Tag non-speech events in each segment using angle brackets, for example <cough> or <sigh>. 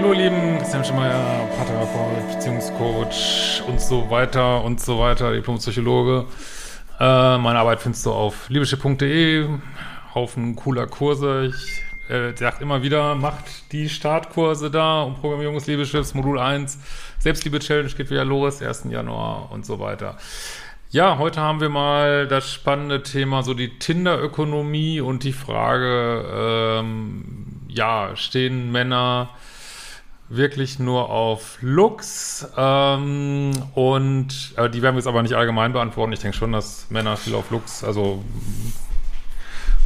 hallo lieben, Christian Schemeier, Paartherapeut, Beziehungscoach und so weiter und so weiter, Diplompsychologe. Äh, meine Arbeit findest du auf liebeschiff.de, Haufen cooler Kurse. Ich äh, sag immer wieder, macht die Startkurse da um Programmierung des Liebeschiffs, Modul 1, Selbstliebe-Challenge geht wieder los, 1. Januar und so weiter. Ja, heute haben wir mal das spannende Thema, so die Tinder-Ökonomie und die Frage, ähm, ja, stehen Männer wirklich nur auf Looks ähm, und äh, die werden wir jetzt aber nicht allgemein beantworten. Ich denke schon, dass Männer viel auf Looks, also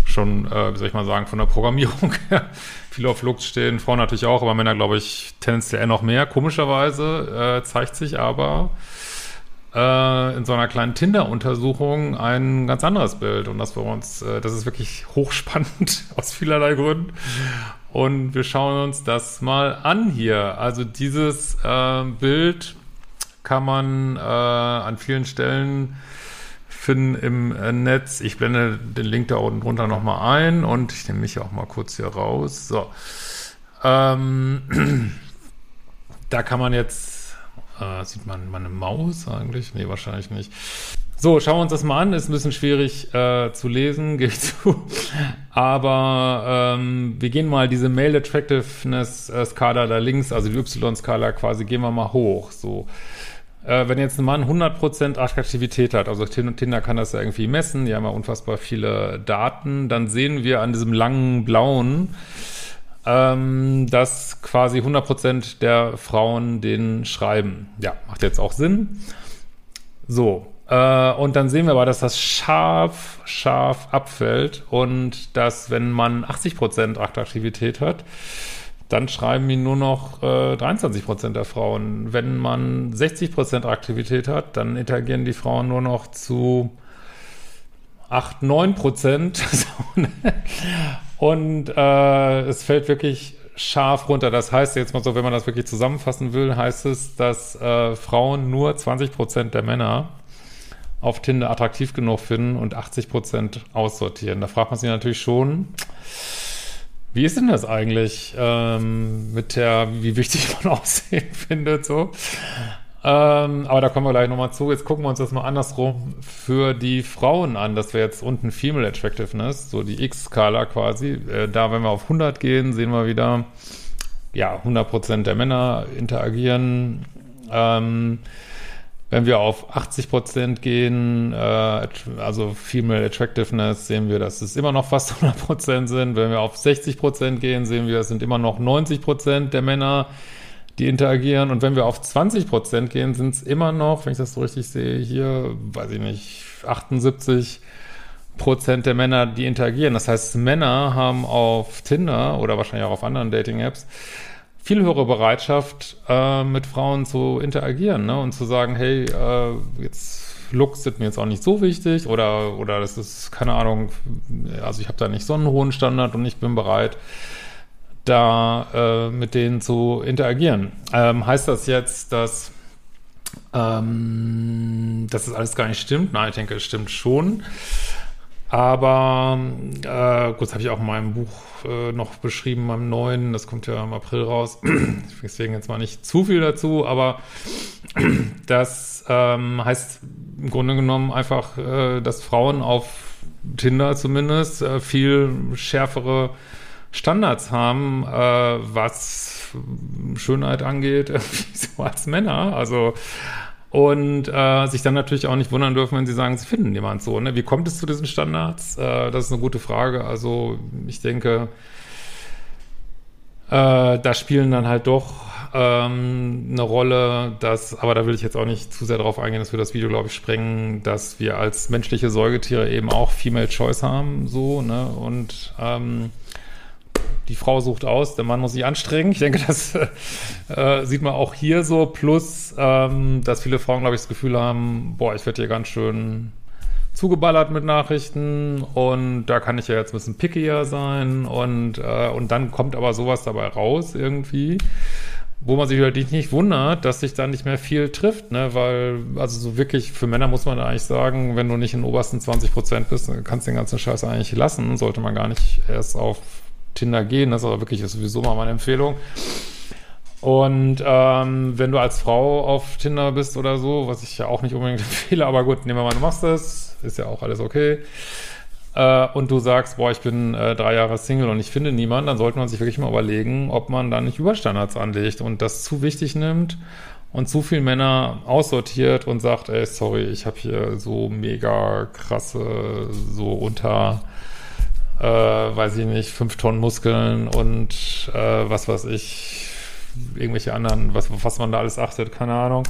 schon, äh, wie soll ich mal sagen, von der Programmierung <laughs> her viel auf Looks stehen. Frauen natürlich auch, aber Männer, glaube ich, tendenziell noch mehr. Komischerweise äh, zeigt sich aber äh, in so einer kleinen Tinder-Untersuchung ein ganz anderes Bild. Und das für uns, äh, das ist wirklich <laughs> hochspannend aus vielerlei Gründen. Und wir schauen uns das mal an hier. Also dieses äh, Bild kann man äh, an vielen Stellen finden im äh, Netz. Ich blende den Link da unten drunter nochmal ein und ich nehme mich auch mal kurz hier raus. So. Ähm, <clears throat> da kann man jetzt, äh, sieht man meine Maus eigentlich? Nee, wahrscheinlich nicht. So, schauen wir uns das mal an. Ist ein bisschen schwierig äh, zu lesen, <laughs> gebe ich zu. Aber ähm, wir gehen mal diese Male Attractiveness äh, Skala da links, also die Y-Skala quasi, gehen wir mal hoch. So. Äh, wenn jetzt ein Mann 100% Attraktivität hat, also Tinder kann das ja irgendwie messen, die haben ja unfassbar viele Daten, dann sehen wir an diesem langen blauen, ähm, dass quasi 100% der Frauen den schreiben. Ja, macht jetzt auch Sinn. So, äh, und dann sehen wir aber, dass das scharf, scharf abfällt und dass, wenn man 80% Attraktivität hat, dann schreiben ihn nur noch äh, 23% der Frauen. Wenn man 60% Aktivität hat, dann interagieren die Frauen nur noch zu 8, 9% <laughs> und äh, es fällt wirklich scharf runter. Das heißt jetzt mal so, wenn man das wirklich zusammenfassen will, heißt es, dass äh, Frauen nur 20% der Männer auf Tinder attraktiv genug finden und 80 Prozent aussortieren. Da fragt man sich natürlich schon, wie ist denn das eigentlich ähm, mit der, wie wichtig man <laughs> Aussehen findet, so. Ähm, aber da kommen wir gleich nochmal zu. Jetzt gucken wir uns das mal andersrum für die Frauen an. Das wäre jetzt unten Female Attractiveness, so die X-Skala quasi. Äh, da, wenn wir auf 100 gehen, sehen wir wieder, ja, 100% der Männer interagieren. Ähm, wenn wir auf 80 Prozent gehen, äh, also Female Attractiveness, sehen wir, dass es immer noch fast 100 Prozent sind. Wenn wir auf 60 Prozent gehen, sehen wir, es sind immer noch 90 Prozent der Männer, die interagieren. Und wenn wir auf 20 Prozent gehen, sind es immer noch, wenn ich das so richtig sehe, hier, weiß ich nicht, 78 Prozent der Männer, die interagieren. Das heißt, Männer haben auf Tinder oder wahrscheinlich auch auf anderen Dating-Apps viel höhere Bereitschaft, äh, mit Frauen zu interagieren ne? und zu sagen, hey, äh, jetzt Looks sind mir jetzt auch nicht so wichtig oder, oder das ist, keine Ahnung, also ich habe da nicht so einen hohen Standard und ich bin bereit, da äh, mit denen zu interagieren. Ähm, heißt das jetzt, dass, ähm, dass das alles gar nicht stimmt? Nein, ich denke, es stimmt schon. Aber äh, gut, das habe ich auch in meinem Buch äh, noch beschrieben, meinem neuen, das kommt ja im April raus. <clears throat> Deswegen jetzt mal nicht zu viel dazu, aber <clears throat> das ähm, heißt im Grunde genommen einfach, äh, dass Frauen auf Tinder zumindest äh, viel schärfere Standards haben, äh, was Schönheit angeht, <laughs> so als Männer. Also und äh, sich dann natürlich auch nicht wundern dürfen, wenn sie sagen, sie finden jemand so. Ne? Wie kommt es zu diesen Standards? Äh, das ist eine gute Frage. Also ich denke, äh, da spielen dann halt doch ähm, eine Rolle, dass, aber da will ich jetzt auch nicht zu sehr darauf eingehen, dass wir das Video, glaube ich, sprengen, dass wir als menschliche Säugetiere eben auch Female Choice haben, so, ne? Und ähm, die Frau sucht aus, der Mann muss sich anstrengen. Ich denke, das äh, sieht man auch hier so. Plus, ähm, dass viele Frauen, glaube ich, das Gefühl haben, boah, ich werde hier ganz schön zugeballert mit Nachrichten und da kann ich ja jetzt ein bisschen pickier sein und, äh, und dann kommt aber sowas dabei raus irgendwie, wo man sich halt nicht wundert, dass sich da nicht mehr viel trifft, ne, weil, also so wirklich, für Männer muss man eigentlich sagen, wenn du nicht in den obersten 20 Prozent bist, kannst du den ganzen Scheiß eigentlich lassen, sollte man gar nicht erst auf Tinder gehen. Das ist aber wirklich sowieso mal meine Empfehlung. Und ähm, wenn du als Frau auf Tinder bist oder so, was ich ja auch nicht unbedingt <laughs> empfehle, aber gut, nehmen wir mal, du machst das, ist ja auch alles okay. Äh, und du sagst, boah, ich bin äh, drei Jahre Single und ich finde niemanden, dann sollte man sich wirklich mal überlegen, ob man da nicht Überstandards anlegt und das zu wichtig nimmt und zu viele Männer aussortiert und sagt, ey, sorry, ich habe hier so mega krasse, so unter, äh, weiß ich nicht, fünf Tonnen Muskeln und äh, was weiß ich, irgendwelche anderen, was, was man da alles achtet, keine Ahnung,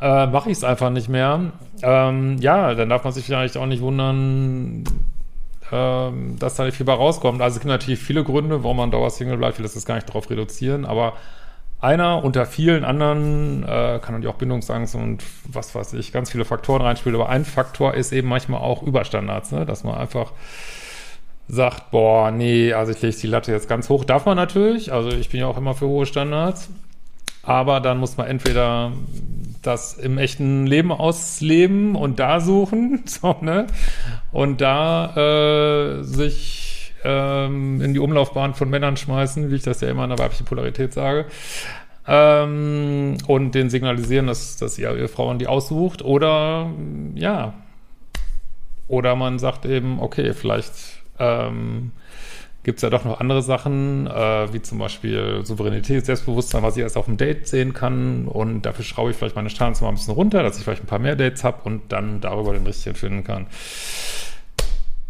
äh, mache ich es einfach nicht mehr. Ähm, ja, dann darf man sich vielleicht auch nicht wundern, ähm, dass da nicht viel bei rauskommt. Also es gibt natürlich viele Gründe, warum man Dauer-Single bleibt. Ich will das gar nicht darauf reduzieren, aber einer unter vielen anderen äh, kann natürlich auch Bindungsangst und was weiß ich, ganz viele Faktoren reinspielen. Aber ein Faktor ist eben manchmal auch Überstandards, ne? dass man einfach sagt, boah, nee, also ich lege die Latte jetzt ganz hoch. Darf man natürlich, also ich bin ja auch immer für hohe Standards. Aber dann muss man entweder das im echten Leben ausleben und da suchen, <laughs> so, ne? Und da äh, sich ähm, in die Umlaufbahn von Männern schmeißen, wie ich das ja immer in der weiblichen Polarität sage. Ähm, und den signalisieren, dass, dass ihr, ihr Frauen die aussucht. Oder ja. Oder man sagt eben, okay, vielleicht ähm, gibt es ja doch noch andere Sachen, äh, wie zum Beispiel Souveränität, Selbstbewusstsein, was ich erst auf dem Date sehen kann. Und dafür schraube ich vielleicht meine Standards mal ein bisschen runter, dass ich vielleicht ein paar mehr Dates habe und dann darüber den richtigen finden kann.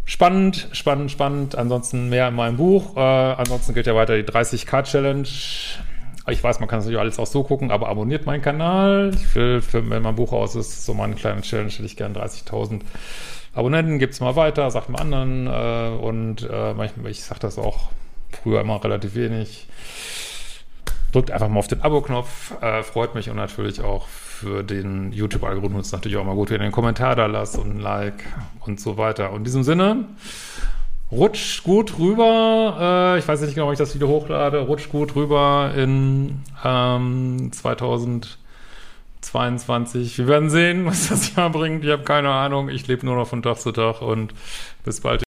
Spannend, spannend, spannend. Ansonsten mehr in meinem Buch. Äh, ansonsten geht ja weiter die 30k-Challenge. Ich weiß, man kann es natürlich alles auch so gucken, aber abonniert meinen Kanal. Ich will, für, wenn mein Buch aus ist, so meine kleine Challenge, hätte ich gerne 30.000 Abonnenten, gibt's mal weiter, sagt mal anderen äh, und äh, manchmal, ich sag das auch früher immer relativ wenig. Drückt einfach mal auf den Abo-Knopf, äh, freut mich und natürlich auch für den YouTube-Algorithmus natürlich auch mal gut, wenn ihr einen Kommentar da lasst und ein Like und so weiter. Und in diesem Sinne, rutscht gut rüber, äh, ich weiß nicht genau, ob ich das Video hochlade, rutscht gut rüber in ähm, 2000 22. Wir werden sehen, was das Jahr bringt. Ich habe keine Ahnung. Ich lebe nur noch von Tag zu Tag und bis bald.